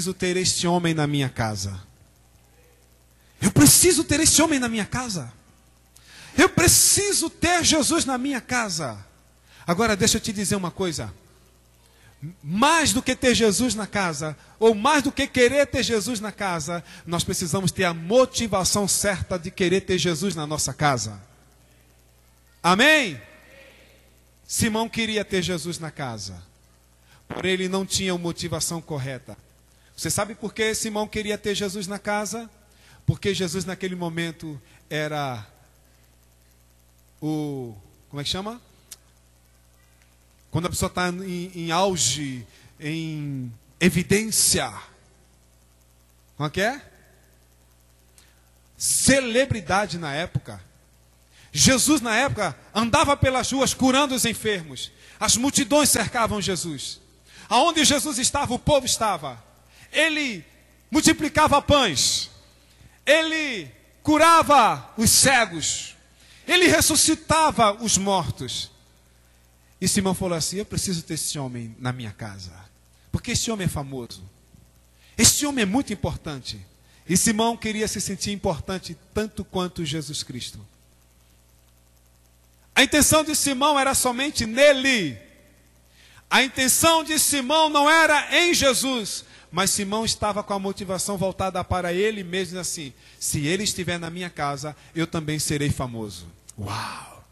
preciso ter este homem na minha casa. Eu preciso ter este homem na minha casa. Eu preciso ter Jesus na minha casa. Agora, deixa eu te dizer uma coisa. Mais do que ter Jesus na casa, ou mais do que querer ter Jesus na casa, nós precisamos ter a motivação certa de querer ter Jesus na nossa casa. Amém? Simão queria ter Jesus na casa, porém ele não tinha a motivação correta. Você sabe por que Simão queria ter Jesus na casa? Porque Jesus naquele momento era o. Como é que chama? Quando a pessoa está em, em, auge, em evidência. Como é que é? Celebridade na época. Jesus, na época, andava pelas ruas curando os enfermos. As multidões cercavam Jesus. Aonde Jesus estava, o povo estava. Ele multiplicava pães. Ele curava os cegos. Ele ressuscitava os mortos. E Simão falou assim: Eu preciso ter esse homem na minha casa. Porque esse homem é famoso. Este homem é muito importante. E Simão queria se sentir importante tanto quanto Jesus Cristo. A intenção de Simão era somente nele. A intenção de Simão não era em Jesus, mas Simão estava com a motivação voltada para ele mesmo assim: se ele estiver na minha casa, eu também serei famoso. Uau!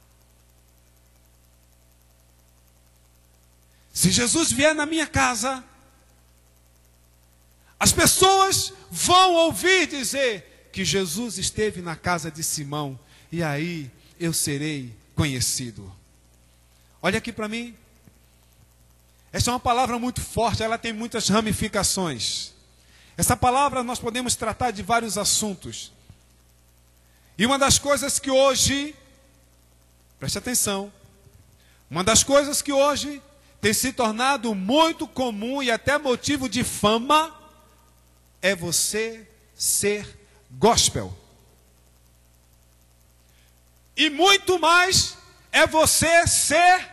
Se Jesus vier na minha casa, as pessoas vão ouvir dizer que Jesus esteve na casa de Simão, e aí eu serei conhecido. Olha aqui para mim. Essa é uma palavra muito forte, ela tem muitas ramificações. Essa palavra nós podemos tratar de vários assuntos. E uma das coisas que hoje, preste atenção, uma das coisas que hoje tem se tornado muito comum e até motivo de fama é você ser gospel. E muito mais é você ser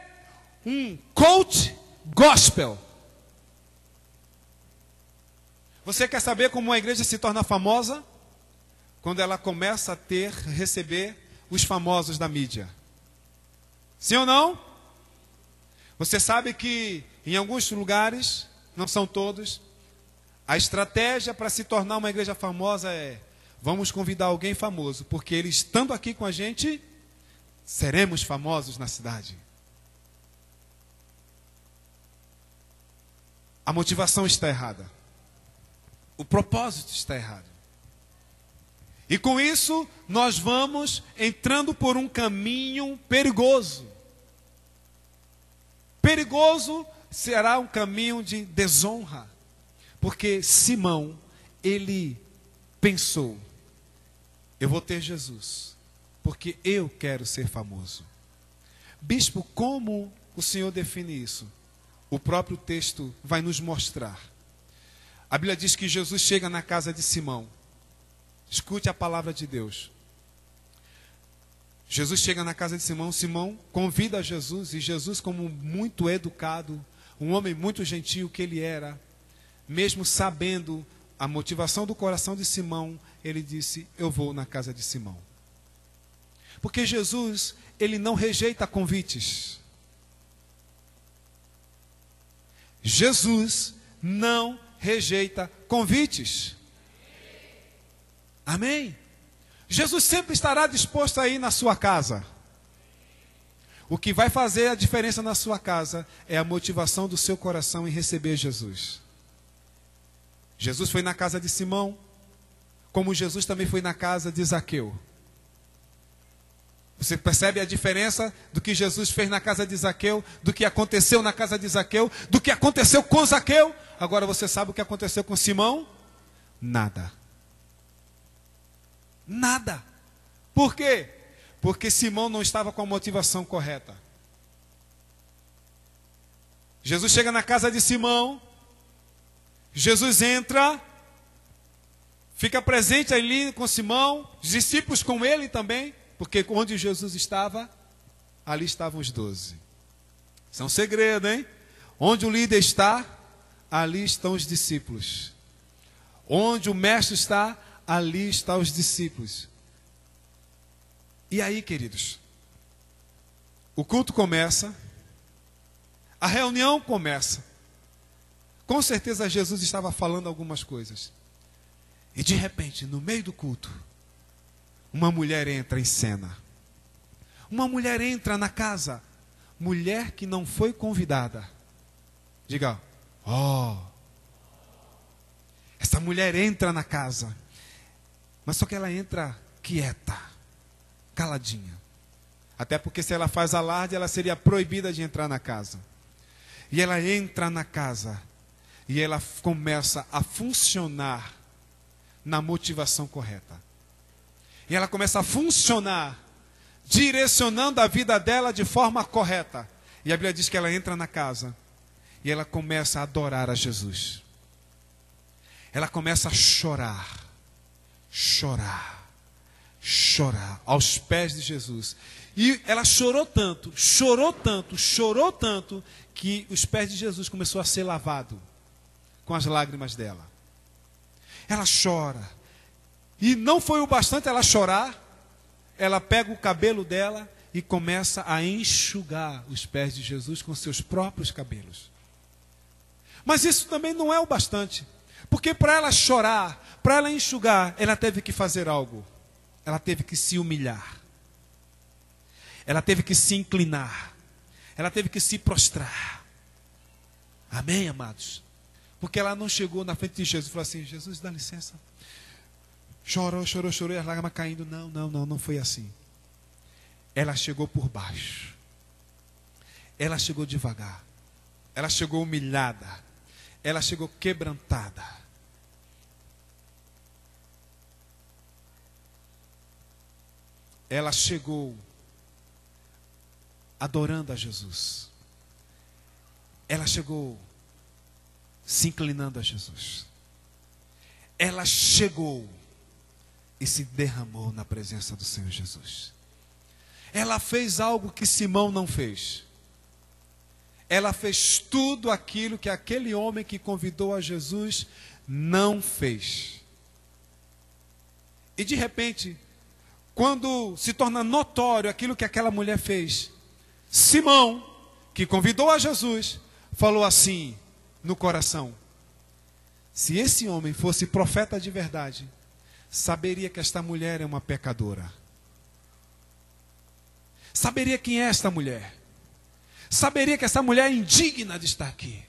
um coach gospel. Você quer saber como uma igreja se torna famosa? Quando ela começa a ter, receber os famosos da mídia. Sim ou não? Você sabe que em alguns lugares, não são todos, a estratégia para se tornar uma igreja famosa é: vamos convidar alguém famoso, porque ele estando aqui com a gente, seremos famosos na cidade. A motivação está errada. O propósito está errado. E com isso, nós vamos entrando por um caminho perigoso. Perigoso será um caminho de desonra. Porque Simão, ele pensou: eu vou ter Jesus porque eu quero ser famoso. Bispo, como o Senhor define isso? O próprio texto vai nos mostrar. A Bíblia diz que Jesus chega na casa de Simão. Escute a palavra de Deus. Jesus chega na casa de Simão, Simão convida Jesus, e Jesus, como muito educado, um homem muito gentil que ele era, mesmo sabendo a motivação do coração de Simão, ele disse: Eu vou na casa de Simão. Porque Jesus, ele não rejeita convites. Jesus não rejeita convites. Amém? Jesus sempre estará disposto a ir na sua casa. O que vai fazer a diferença na sua casa é a motivação do seu coração em receber Jesus. Jesus foi na casa de Simão, como Jesus também foi na casa de Zaqueu. Você percebe a diferença do que Jesus fez na casa de Zaqueu, do que aconteceu na casa de Zaqueu, do que aconteceu com Zaqueu? Agora você sabe o que aconteceu com Simão? Nada. Nada. Por quê? Porque Simão não estava com a motivação correta. Jesus chega na casa de Simão, Jesus entra, fica presente ali com Simão, os discípulos com ele também. Porque onde Jesus estava, ali estavam os doze. Isso é um segredo, hein? Onde o líder está, ali estão os discípulos. Onde o mestre está, ali estão os discípulos. E aí, queridos, o culto começa, a reunião começa. Com certeza Jesus estava falando algumas coisas. E de repente, no meio do culto, uma mulher entra em cena. Uma mulher entra na casa, mulher que não foi convidada. Diga, ó. Oh. Essa mulher entra na casa, mas só que ela entra quieta, caladinha. Até porque se ela faz alarde, ela seria proibida de entrar na casa. E ela entra na casa e ela começa a funcionar na motivação correta. E ela começa a funcionar direcionando a vida dela de forma correta. E a Bíblia diz que ela entra na casa e ela começa a adorar a Jesus. Ela começa a chorar, chorar, chorar aos pés de Jesus. E ela chorou tanto, chorou tanto, chorou tanto, que os pés de Jesus começou a ser lavado com as lágrimas dela. Ela chora. E não foi o bastante ela chorar, ela pega o cabelo dela e começa a enxugar os pés de Jesus com seus próprios cabelos. Mas isso também não é o bastante, porque para ela chorar, para ela enxugar, ela teve que fazer algo. Ela teve que se humilhar. Ela teve que se inclinar. Ela teve que se prostrar. Amém, amados? Porque ela não chegou na frente de Jesus e falou assim: Jesus, dá licença. Chorou, chorou, chorou e as lágrimas caindo. Não, não, não, não foi assim. Ela chegou por baixo. Ela chegou devagar. Ela chegou humilhada. Ela chegou quebrantada. Ela chegou adorando a Jesus. Ela chegou se inclinando a Jesus. Ela chegou e se derramou na presença do Senhor Jesus. Ela fez algo que Simão não fez. Ela fez tudo aquilo que aquele homem que convidou a Jesus não fez. E de repente, quando se torna notório aquilo que aquela mulher fez, Simão, que convidou a Jesus, falou assim no coração: Se esse homem fosse profeta de verdade, saberia que esta mulher é uma pecadora. Saberia quem é esta mulher. Saberia que essa mulher é indigna de estar aqui.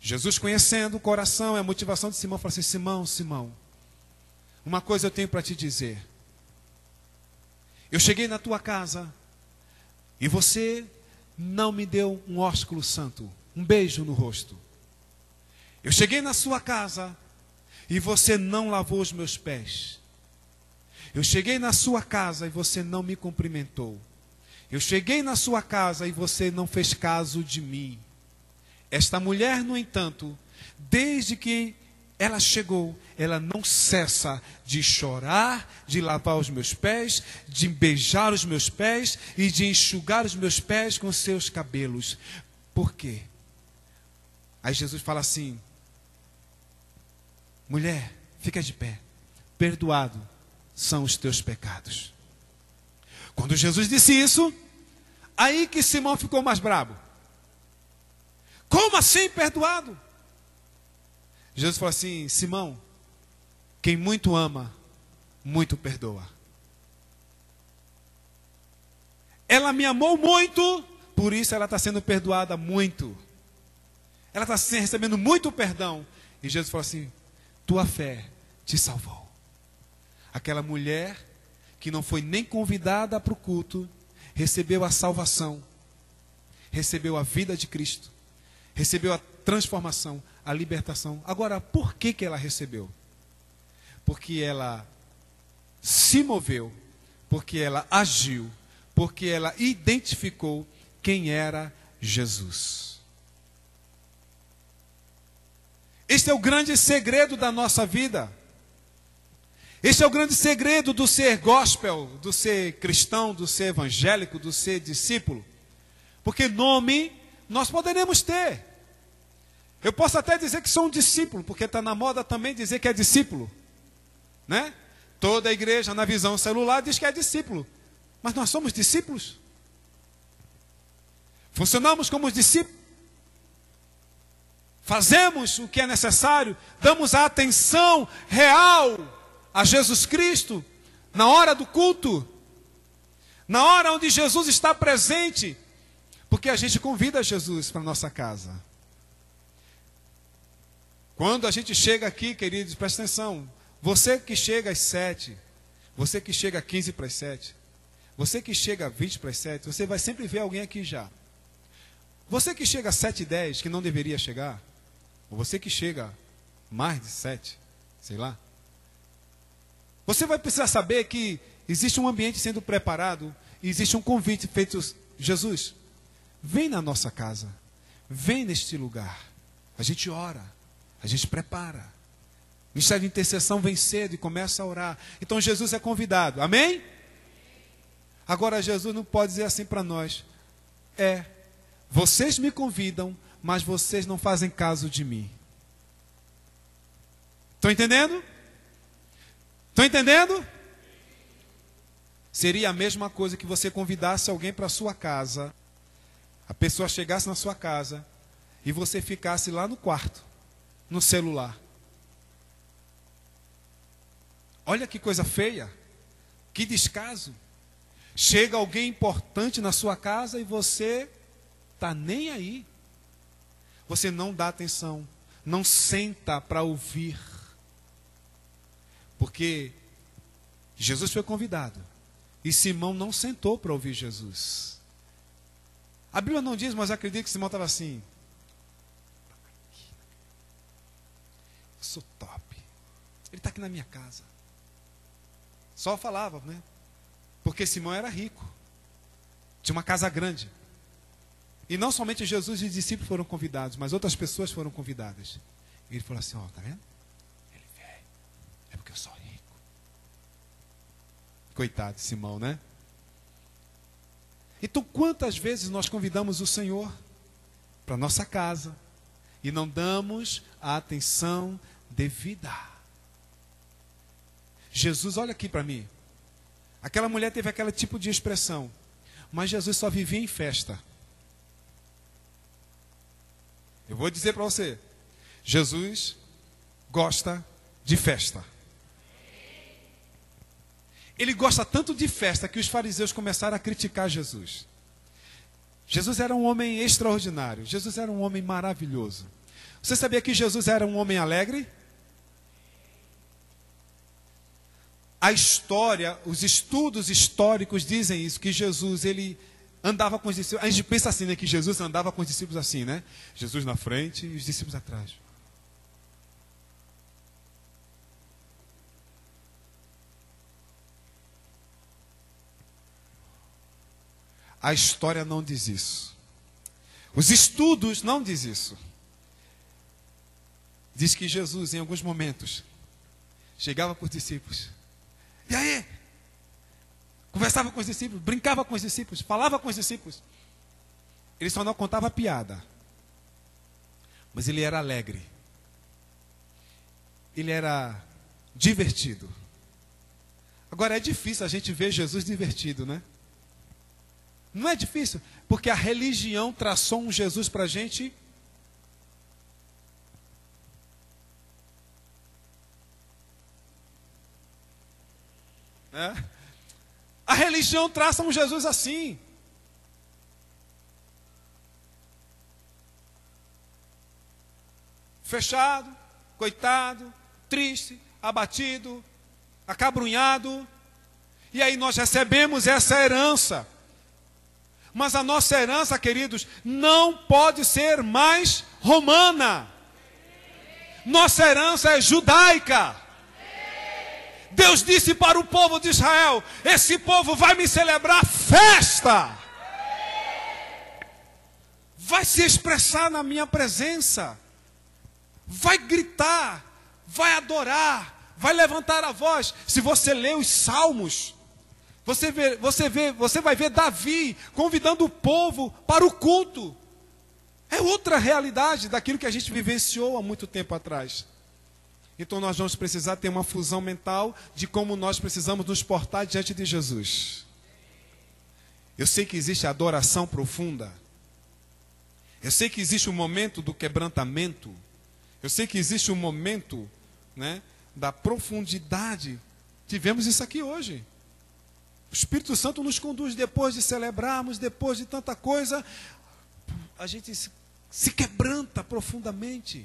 Jesus, conhecendo o coração e a motivação de Simão, falou assim: Simão, Simão, uma coisa eu tenho para te dizer. Eu cheguei na tua casa e você não me deu um ósculo santo, um beijo no rosto. Eu cheguei na sua casa e você não lavou os meus pés. Eu cheguei na sua casa e você não me cumprimentou. Eu cheguei na sua casa e você não fez caso de mim. Esta mulher, no entanto, desde que ela chegou, ela não cessa de chorar, de lavar os meus pés, de beijar os meus pés e de enxugar os meus pés com seus cabelos. Por quê? Aí Jesus fala assim: mulher, fica de pé, perdoado são os teus pecados. Quando Jesus disse isso, aí que Simão ficou mais bravo. Como assim perdoado? Jesus falou assim: Simão, quem muito ama, muito perdoa. Ela me amou muito, por isso ela está sendo perdoada muito. Ela está recebendo muito perdão. E Jesus falou assim: Tua fé te salvou. Aquela mulher que não foi nem convidada para o culto, recebeu a salvação, recebeu a vida de Cristo, recebeu a transformação, a libertação. Agora, por que, que ela recebeu? Porque ela se moveu, porque ela agiu, porque ela identificou quem era Jesus. Este é o grande segredo da nossa vida. Este é o grande segredo do ser gospel, do ser cristão, do ser evangélico, do ser discípulo. Porque nome nós poderemos ter. Eu posso até dizer que sou um discípulo, porque está na moda também dizer que é discípulo. Né? Toda a igreja, na visão celular, diz que é discípulo. Mas nós somos discípulos? Funcionamos como discípulos? Fazemos o que é necessário? Damos a atenção real a Jesus Cristo na hora do culto? Na hora onde Jesus está presente? Porque a gente convida Jesus para nossa casa. Quando a gente chega aqui, queridos, presta atenção. Você que chega às sete, você que chega a quinze para as sete, você que chega a vinte para as sete, você vai sempre ver alguém aqui já. Você que chega a sete e dez, que não deveria chegar, ou você que chega mais de sete, sei lá, você vai precisar saber que existe um ambiente sendo preparado, existe um convite feito, Jesus, vem na nossa casa, vem neste lugar. A gente ora, a gente prepara. O ministério de intercessão vem cedo e começa a orar. Então Jesus é convidado. Amém? Agora Jesus não pode dizer assim para nós: é, vocês me convidam, mas vocês não fazem caso de mim. Estão entendendo? Estão entendendo? Seria a mesma coisa que você convidasse alguém para sua casa, a pessoa chegasse na sua casa e você ficasse lá no quarto no celular. Olha que coisa feia, que descaso. Chega alguém importante na sua casa e você está nem aí. Você não dá atenção, não senta para ouvir. Porque Jesus foi convidado e Simão não sentou para ouvir Jesus. A Bíblia não diz, mas acredito que Simão estava assim. sou top. Ele está aqui na minha casa. Só falava, né? Porque Simão era rico. Tinha uma casa grande. E não somente Jesus e os discípulos foram convidados, mas outras pessoas foram convidadas. E ele falou assim: Ó, tá vendo? Ele veio. É porque eu sou rico. Coitado de Simão, né? Então, quantas vezes nós convidamos o Senhor para nossa casa e não damos a atenção devida. Jesus, olha aqui para mim. Aquela mulher teve aquele tipo de expressão, mas Jesus só vivia em festa. Eu vou dizer para você: Jesus gosta de festa. Ele gosta tanto de festa que os fariseus começaram a criticar Jesus. Jesus era um homem extraordinário, Jesus era um homem maravilhoso. Você sabia que Jesus era um homem alegre? a história, os estudos históricos dizem isso, que Jesus, ele andava com os discípulos. A gente pensa assim, né? Que Jesus andava com os discípulos assim, né? Jesus na frente e os discípulos atrás. A história não diz isso. Os estudos não diz isso. Diz que Jesus, em alguns momentos, chegava para os discípulos e aí? Conversava com os discípulos, brincava com os discípulos, falava com os discípulos. Ele só não contava piada. Mas ele era alegre. Ele era divertido. Agora é difícil a gente ver Jesus divertido, né? Não é difícil, porque a religião traçou um Jesus para a gente Né? A religião traça um Jesus assim. Fechado, coitado, triste, abatido, acabrunhado. E aí nós recebemos essa herança. Mas a nossa herança, queridos, não pode ser mais romana. Nossa herança é judaica. Deus disse para o povo de Israel: Esse povo vai me celebrar festa, vai se expressar na minha presença, vai gritar, vai adorar, vai levantar a voz. Se você lê os salmos, você, vê, você, vê, você vai ver Davi convidando o povo para o culto. É outra realidade daquilo que a gente vivenciou há muito tempo atrás. Então nós vamos precisar ter uma fusão mental de como nós precisamos nos portar diante de Jesus. Eu sei que existe adoração profunda. Eu sei que existe um momento do quebrantamento. Eu sei que existe um momento né, da profundidade. Tivemos isso aqui hoje. O Espírito Santo nos conduz depois de celebrarmos, depois de tanta coisa, a gente se, se quebranta profundamente.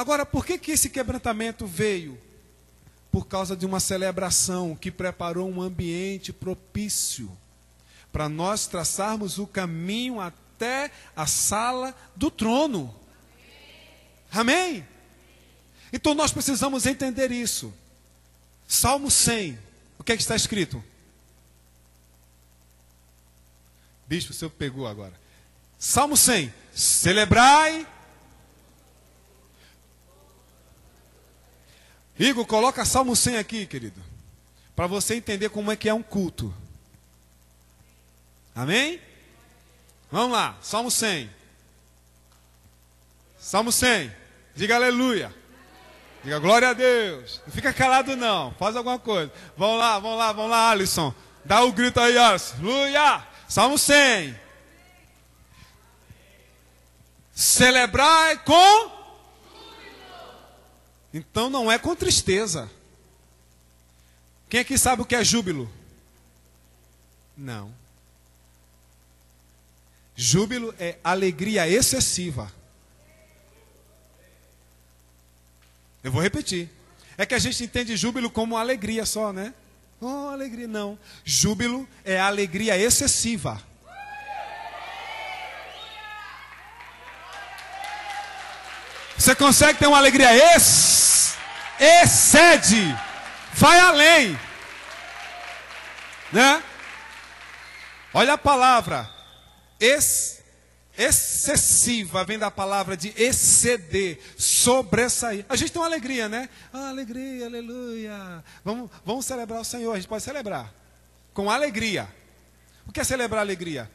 Agora, por que, que esse quebrantamento veio? Por causa de uma celebração que preparou um ambiente propício para nós traçarmos o caminho até a sala do trono. Amém? Então nós precisamos entender isso. Salmo 100, o que, é que está escrito? Bispo, o senhor pegou agora. Salmo 100: Celebrai Igor, coloca Salmo 100 aqui, querido. Para você entender como é que é um culto. Amém? Vamos lá, Salmo 100. Salmo 100. Diga aleluia. Diga glória a Deus. Não fica calado não, faz alguma coisa. Vamos lá, vamos lá, vamos lá, Alisson. Dá o um grito aí, Alisson. Aleluia. Salmo 100. Celebrai com então não é com tristeza. Quem aqui sabe o que é júbilo? Não. Júbilo é alegria excessiva. Eu vou repetir. É que a gente entende júbilo como alegria só, né? Oh, alegria. Não. Júbilo é alegria excessiva. Você consegue ter uma alegria ex, excede, vai além, né? Olha a palavra ex, excessiva, vem da palavra de exceder, sobressair. A gente tem uma alegria, né? Ah, alegria, aleluia. Vamos, vamos celebrar o Senhor, a gente pode celebrar com alegria. O que é celebrar alegria?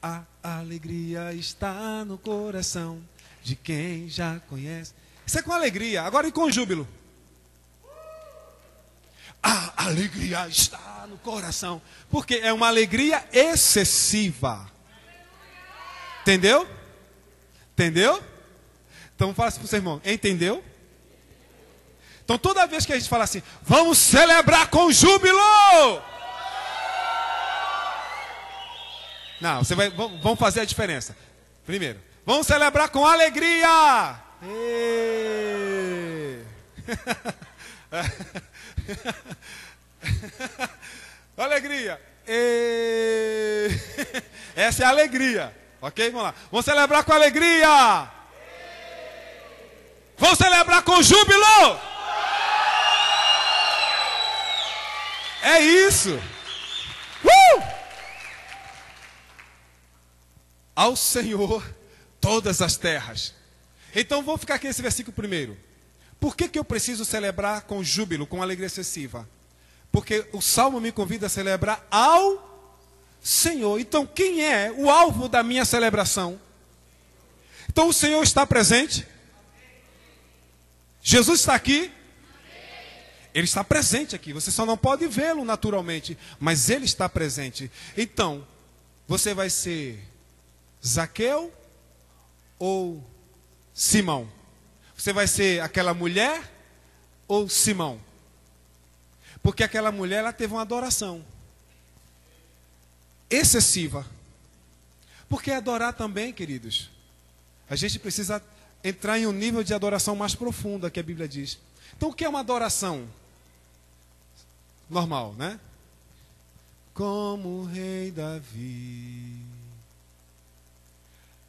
A alegria está no coração de quem já conhece. Isso é com alegria, agora e com júbilo. A alegria está no coração, porque é uma alegria excessiva. Entendeu? Entendeu? Então fala assim para o seu irmão, entendeu? Então toda vez que a gente fala assim, vamos celebrar com júbilo. Não, você vai, vamos fazer a diferença. Primeiro, Vamos celebrar com alegria. alegria. Essa é a alegria. Ok? Vamos lá. Vamos celebrar com alegria. Vamos celebrar com júbilo. É isso. Uh! Ao Senhor todas as terras. Então vamos ficar aqui nesse versículo primeiro. Por que, que eu preciso celebrar com júbilo, com alegria excessiva? Porque o salmo me convida a celebrar ao Senhor. Então, quem é o alvo da minha celebração? Então, o Senhor está presente? Jesus está aqui? Ele está presente aqui. Você só não pode vê-lo naturalmente, mas ele está presente. Então, você vai ser Zaqueu ou Simão? Você vai ser aquela mulher ou Simão? Porque aquela mulher ela teve uma adoração excessiva. Porque adorar também, queridos, a gente precisa entrar em um nível de adoração mais profunda que a Bíblia diz. Então, o que é uma adoração? Normal, né? Como o rei Davi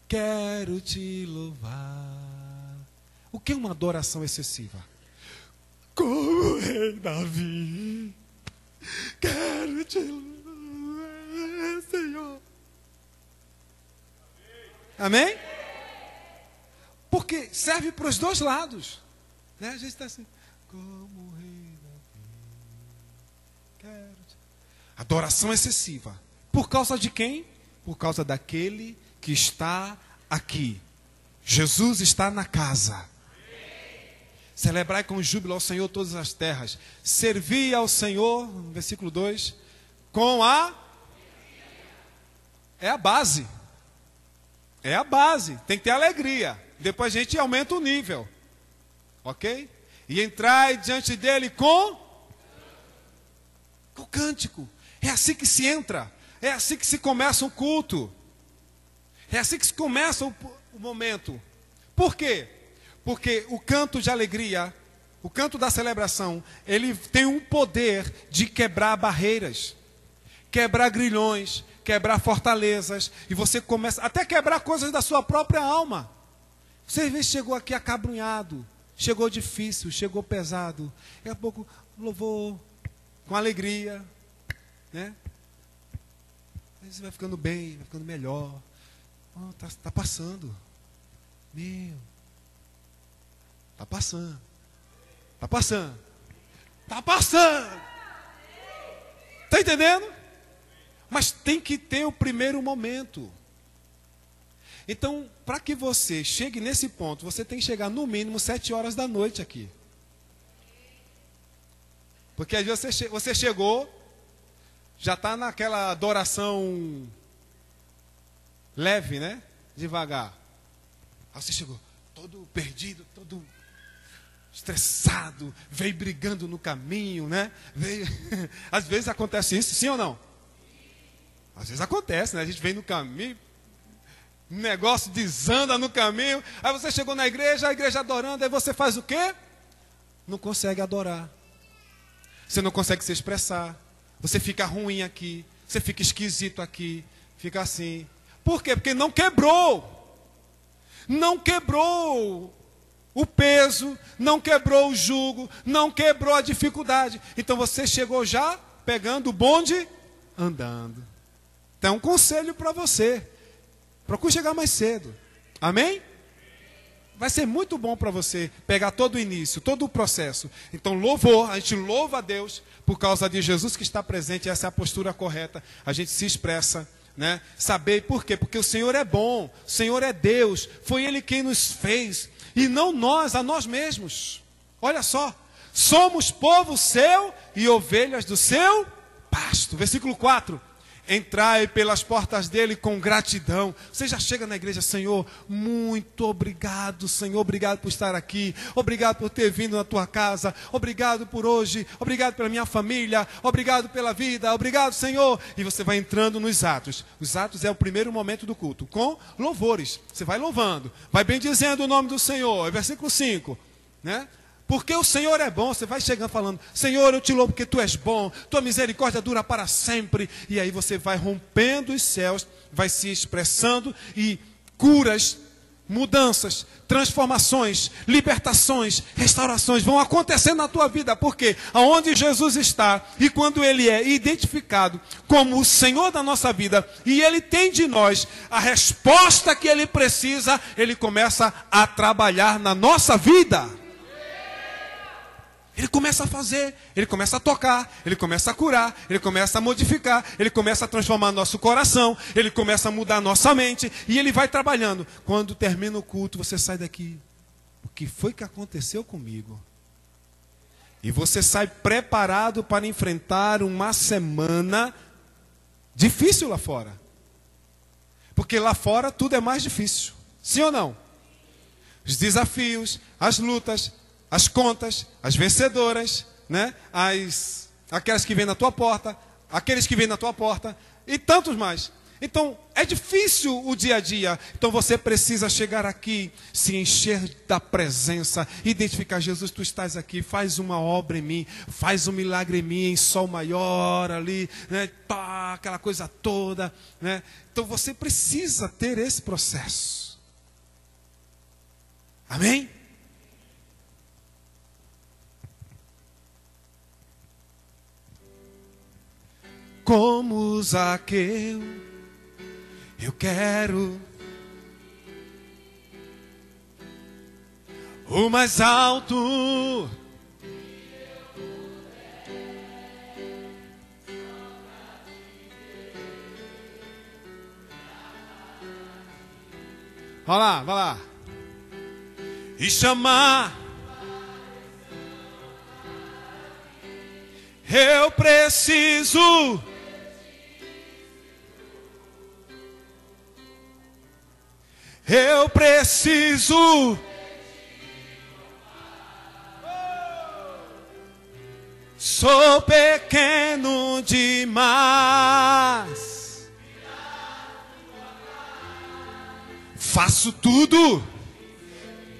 quero te louvar. O que é uma adoração excessiva? Como rei Davi, quero te louvar, Senhor. Amém? Porque serve para os dois lados. Né? A gente está assim, como rei Davi, quero te... Adoração excessiva. Por causa de quem? Por causa daquele que está aqui. Jesus está na casa. Celebrai com júbilo ao Senhor todas as terras. Servi ao Senhor, versículo 2, com a. É a base. É a base. Tem que ter alegria. Depois a gente aumenta o nível. Ok? E entrai diante dele com. Com cântico. É assim que se entra. É assim que se começa o culto. É assim que se começa o, o momento. Por quê? Porque o canto de alegria, o canto da celebração, ele tem um poder de quebrar barreiras, quebrar grilhões, quebrar fortalezas, e você começa até quebrar coisas da sua própria alma. Você às vezes chegou aqui acabrunhado, chegou difícil, chegou pesado. Daqui a pouco louvou com alegria, né? Aí você vai ficando bem, vai ficando melhor. Oh, tá, passando. Meu. Tá passando. Tá passando. Tá passando. Tá entendendo? Mas tem que ter o primeiro momento. Então, para que você chegue nesse ponto, você tem que chegar no mínimo sete horas da noite aqui. Porque às vezes você, você chegou, já está naquela adoração leve, né? Devagar. Aí você chegou todo perdido, todo estressado, veio brigando no caminho, né? Veio... Às vezes acontece isso, sim ou não? Às vezes acontece, né? A gente vem no caminho, negócio desanda no caminho, aí você chegou na igreja, a igreja adorando, aí você faz o quê? Não consegue adorar. Você não consegue se expressar. Você fica ruim aqui, você fica esquisito aqui, fica assim. Por quê? Porque não quebrou. Não quebrou o peso, não quebrou o jugo, não quebrou a dificuldade. Então você chegou já pegando o bonde andando. Então, um conselho para você. Procure chegar mais cedo. Amém? Vai ser muito bom para você pegar todo o início, todo o processo. Então, louvor, a gente louva a Deus por causa de Jesus que está presente, essa é a postura correta. A gente se expressa, né? Saber por quê? Porque o Senhor é bom, o Senhor é Deus, foi Ele quem nos fez, e não nós, a nós mesmos. Olha só, somos povo seu e ovelhas do seu pasto. Versículo 4 entrai pelas portas dele com gratidão. Você já chega na igreja, Senhor, muito obrigado, Senhor, obrigado por estar aqui, obrigado por ter vindo na tua casa, obrigado por hoje, obrigado pela minha família, obrigado pela vida, obrigado, Senhor. E você vai entrando nos atos. Os atos é o primeiro momento do culto, com louvores. Você vai louvando, vai bendizendo o nome do Senhor. É versículo 5, né? Porque o Senhor é bom, você vai chegando falando: Senhor, eu te louvo porque tu és bom, tua misericórdia dura para sempre. E aí você vai rompendo os céus, vai se expressando e curas, mudanças, transformações, libertações, restaurações vão acontecendo na tua vida. Porque aonde Jesus está e quando ele é identificado como o Senhor da nossa vida e ele tem de nós a resposta que ele precisa, ele começa a trabalhar na nossa vida. Ele começa a fazer, ele começa a tocar, ele começa a curar, ele começa a modificar, ele começa a transformar nosso coração, ele começa a mudar nossa mente e ele vai trabalhando. Quando termina o culto, você sai daqui. O que foi que aconteceu comigo? E você sai preparado para enfrentar uma semana difícil lá fora. Porque lá fora tudo é mais difícil. Sim ou não? Os desafios, as lutas, as contas, as vencedoras, né? as, aquelas que vêm na tua porta, aqueles que vêm na tua porta e tantos mais. Então, é difícil o dia a dia. Então, você precisa chegar aqui, se encher da presença, identificar: Jesus, tu estás aqui, faz uma obra em mim, faz um milagre em mim, em sol maior ali, né? Pá, aquela coisa toda. Né? Então, você precisa ter esse processo. Amém? Como Zaqueu. Eu quero o mais alto. Vai lá, vai lá. E chamar. Eu preciso. Eu preciso. Sou pequeno demais. Faço tudo.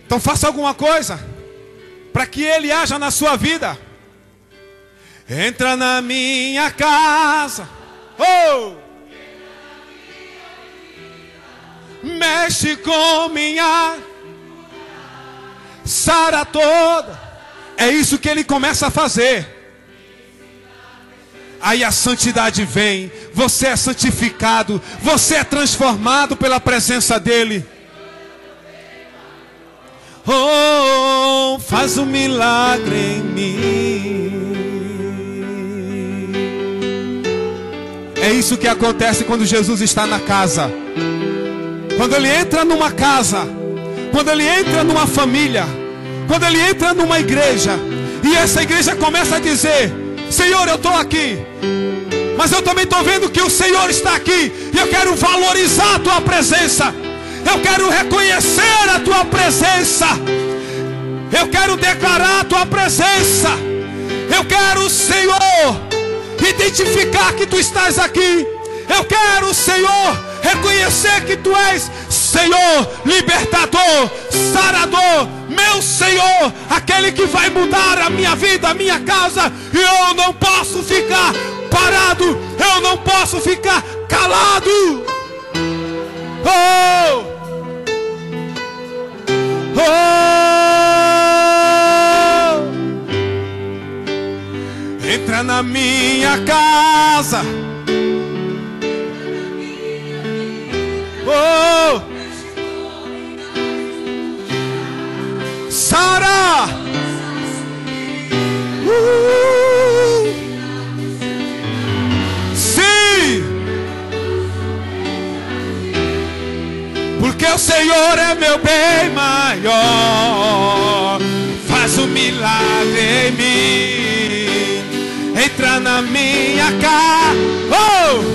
Então faça alguma coisa para que ele haja na sua vida. Entra na minha casa. Oh! Mexe com minha sara toda. É isso que ele começa a fazer. Aí a santidade vem, você é santificado, você é transformado pela presença dele. Oh, faz um milagre em mim. É isso que acontece quando Jesus está na casa. Quando ele entra numa casa, quando ele entra numa família, quando ele entra numa igreja, e essa igreja começa a dizer: Senhor, eu estou aqui, mas eu também estou vendo que o Senhor está aqui, e eu quero valorizar a tua presença, eu quero reconhecer a tua presença, eu quero declarar a tua presença, eu quero, Senhor, identificar que tu estás aqui, eu quero, Senhor, reconhecer que tu és Senhor, libertador, sarador, meu Senhor, aquele que vai mudar a minha vida, a minha casa, e eu não posso ficar parado, eu não posso ficar calado. Oh! Oh! Entra na minha casa. Oh! Sara! Uh! Sim! Porque o Senhor é meu bem maior. Faz um milagre em mim. Entra na minha casa. Oh!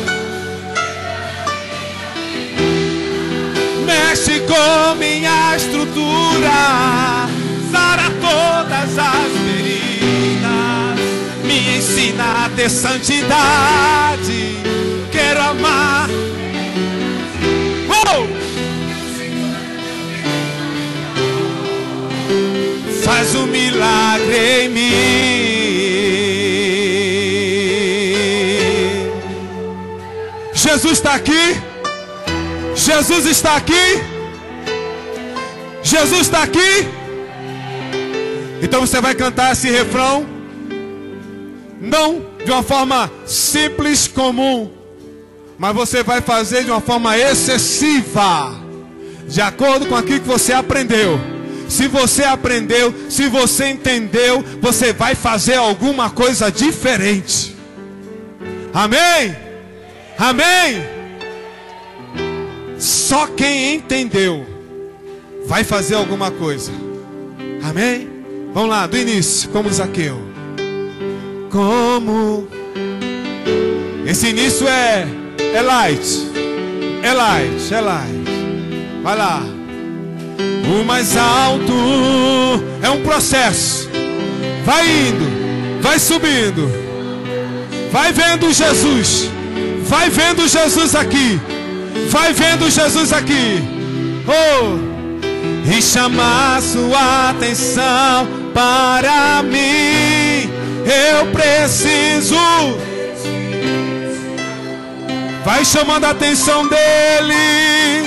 Com minha estrutura, sara todas as feridas, me ensina a ter santidade, quero amar. Oh! Faz um milagre em mim. Jesus está aqui. Jesus está aqui. Jesus está aqui. Então você vai cantar esse refrão. Não de uma forma simples, comum. Mas você vai fazer de uma forma excessiva. De acordo com aquilo que você aprendeu. Se você aprendeu, se você entendeu, você vai fazer alguma coisa diferente. Amém? Amém? Só quem entendeu vai fazer alguma coisa. Amém? Vamos lá, do início, como Zaqueu. Como esse início é é light. É light, é light. Vai lá. O mais alto é um processo. Vai indo, vai subindo. Vai vendo Jesus. Vai vendo Jesus aqui. Vai vendo Jesus aqui. Oh! E chamar sua atenção para mim. Eu preciso. Vai chamando a atenção dele.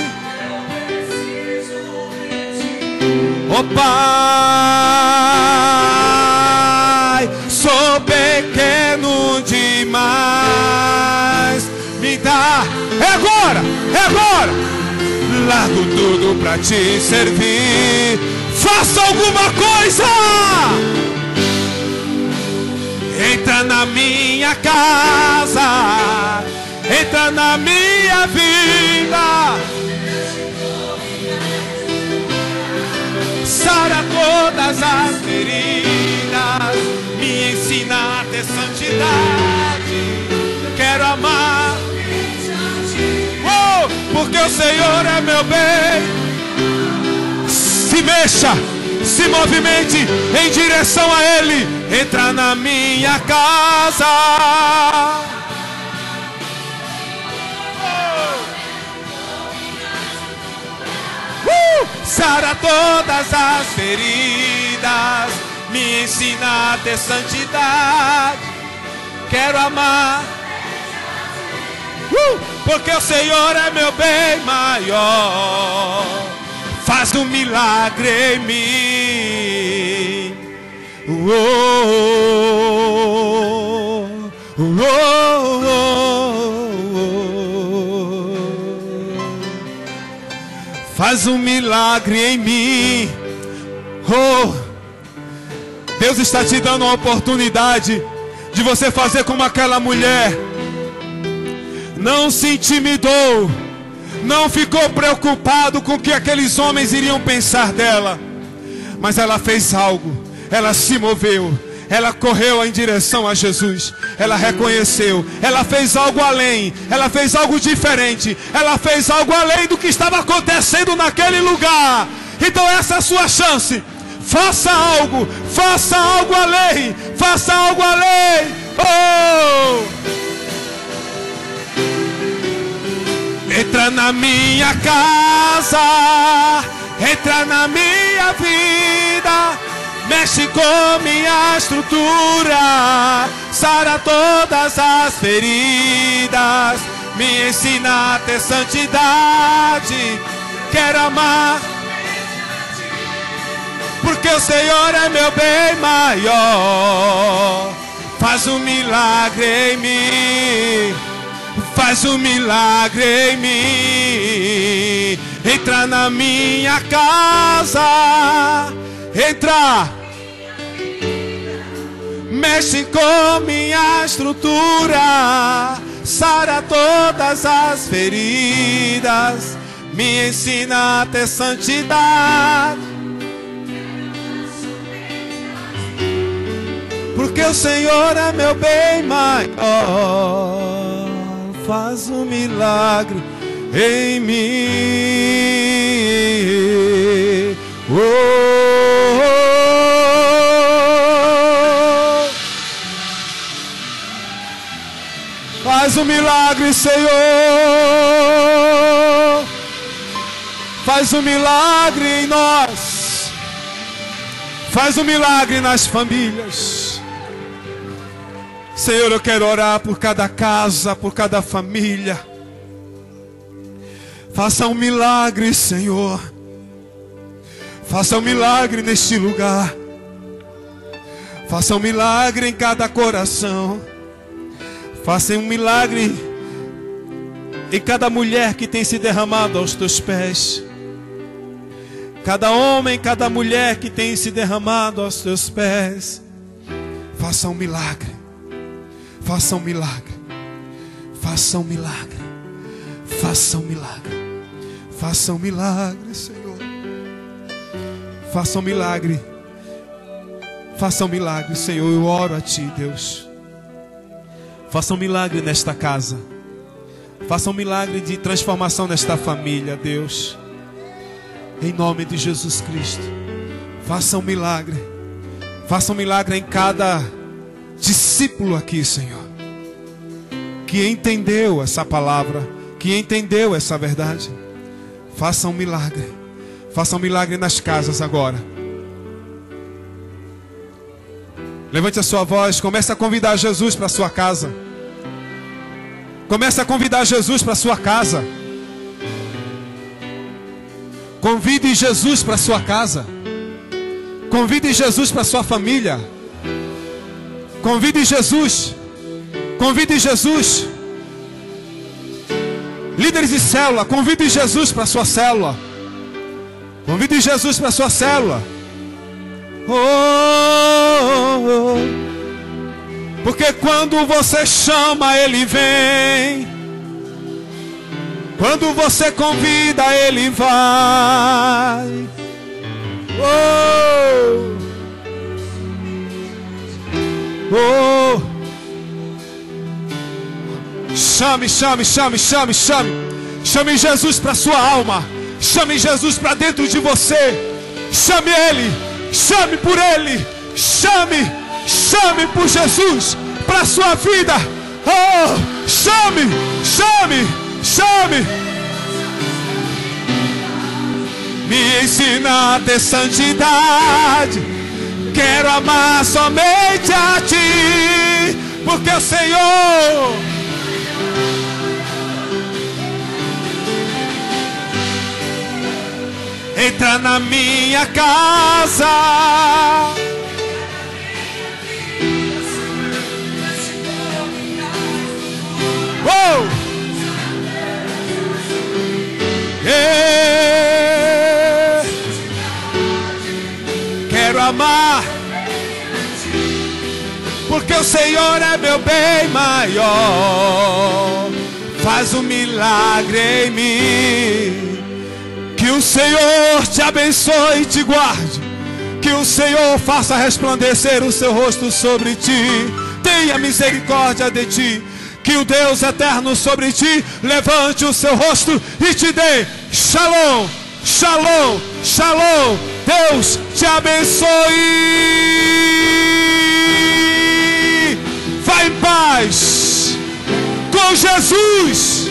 Oh Pai, sou pequeno demais. Me dá. É agora, é agora largo tudo pra te servir. Faça alguma coisa! Entra na minha casa, entra na minha vida. Sara todas as feridas, me ensina a ter santidade. Quero amar porque o Senhor é meu bem. Se mexa, se movimente em direção a Ele. Entra na minha casa. Uh! Sara todas as feridas, me ensina a ter santidade. Quero amar, uh! porque o Senhor é meu bem maior. Faz um milagre em mim. Oh, oh, oh, Faz um milagre em mim. Oh, Deus está te dando uma oportunidade de você fazer como aquela mulher. Não se intimidou, não ficou preocupado com o que aqueles homens iriam pensar dela, mas ela fez algo, ela se moveu, ela correu em direção a Jesus, ela reconheceu, ela fez algo além, ela fez algo diferente, ela fez algo além do que estava acontecendo naquele lugar. Então, essa é a sua chance. Faça algo, faça algo além, faça algo além. Oh! Entra na minha casa, entra na minha vida, mexe com minha estrutura, sara todas as feridas, me ensina a ter santidade. Quero amar, porque o Senhor é meu bem maior. Faz um milagre em mim faz um milagre em mim. Entra na minha casa, entra. Mexe com minha estrutura, sara todas as feridas, me ensina a ter santidade. Porque o Senhor é meu bem maior faz um milagre em mim. Oh, oh, oh. Faz um milagre, Senhor. Faz um milagre em nós. Faz um milagre nas famílias. Senhor, eu quero orar por cada casa, por cada família. Faça um milagre, Senhor. Faça um milagre neste lugar. Faça um milagre em cada coração. Faça um milagre em cada mulher que tem se derramado aos teus pés. Cada homem, cada mulher que tem se derramado aos teus pés. Faça um milagre. Faça um milagre. Faça um milagre. Faça um milagre. Faça um milagre, Senhor. Faça um milagre. Faça um milagre, Senhor. Eu oro a Ti, Deus. Faça um milagre nesta casa. Faça um milagre de transformação nesta família, Deus. Em nome de Jesus Cristo. Faça um milagre. Faça um milagre em cada discípulo aqui, Senhor, que entendeu essa palavra, que entendeu essa verdade. Faça um milagre. Faça um milagre nas casas agora. Levante a sua voz, comece a convidar Jesus para sua casa. Comece a convidar Jesus para sua casa. Convide Jesus para sua casa. Convide Jesus para sua família. Convide Jesus. Convide Jesus. Líderes de célula, convide Jesus para sua célula. Convide Jesus para sua célula. Oh, oh, oh. Porque quando você chama, ele vem. Quando você convida, ele vai. Oh. Oh. Chame, chame, chame, chame, chame. Chame Jesus para sua alma. Chame Jesus para dentro de você. Chame Ele. Chame por Ele. Chame, chame por Jesus para sua vida. Oh, chame, chame, chame. Me ensina a ter santidade Quero amar somente a Ti, porque o Senhor entra na minha casa. Amar, porque o Senhor é meu bem maior. Faz um milagre em mim. Que o Senhor te abençoe e te guarde. Que o Senhor faça resplandecer o seu rosto sobre ti. Tenha misericórdia de ti. Que o Deus eterno sobre ti levante o seu rosto e te dê shalom, shalom, shalom. Deus te abençoe. Vai em paz com Jesus.